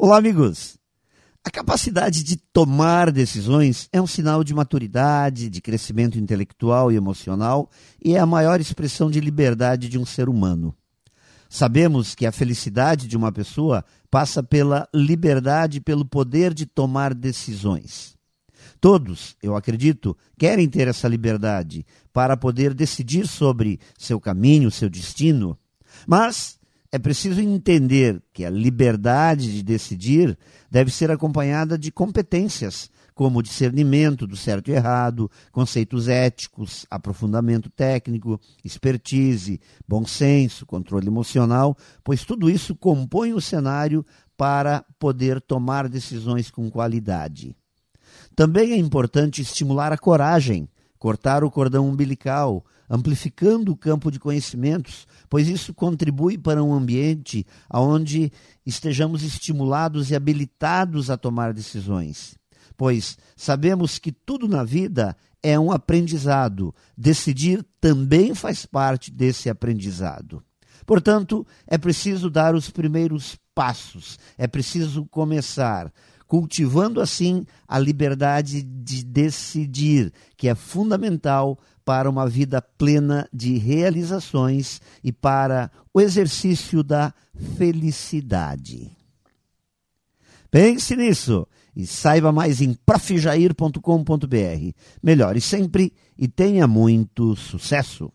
Olá, amigos! A capacidade de tomar decisões é um sinal de maturidade, de crescimento intelectual e emocional e é a maior expressão de liberdade de um ser humano. Sabemos que a felicidade de uma pessoa passa pela liberdade, pelo poder de tomar decisões. Todos, eu acredito, querem ter essa liberdade para poder decidir sobre seu caminho, seu destino. Mas é preciso entender que a liberdade de decidir deve ser acompanhada de competências, como discernimento do certo e errado, conceitos éticos, aprofundamento técnico, expertise, bom senso, controle emocional, pois tudo isso compõe o cenário para poder tomar decisões com qualidade. Também é importante estimular a coragem, cortar o cordão umbilical, amplificando o campo de conhecimentos, pois isso contribui para um ambiente onde estejamos estimulados e habilitados a tomar decisões. Pois sabemos que tudo na vida é um aprendizado, decidir também faz parte desse aprendizado. Portanto, é preciso dar os primeiros passos, é preciso começar, cultivando assim a liberdade de decidir, que é fundamental para uma vida plena de realizações e para o exercício da felicidade. Pense nisso e saiba mais em profjair.com.br. Melhore sempre e tenha muito sucesso!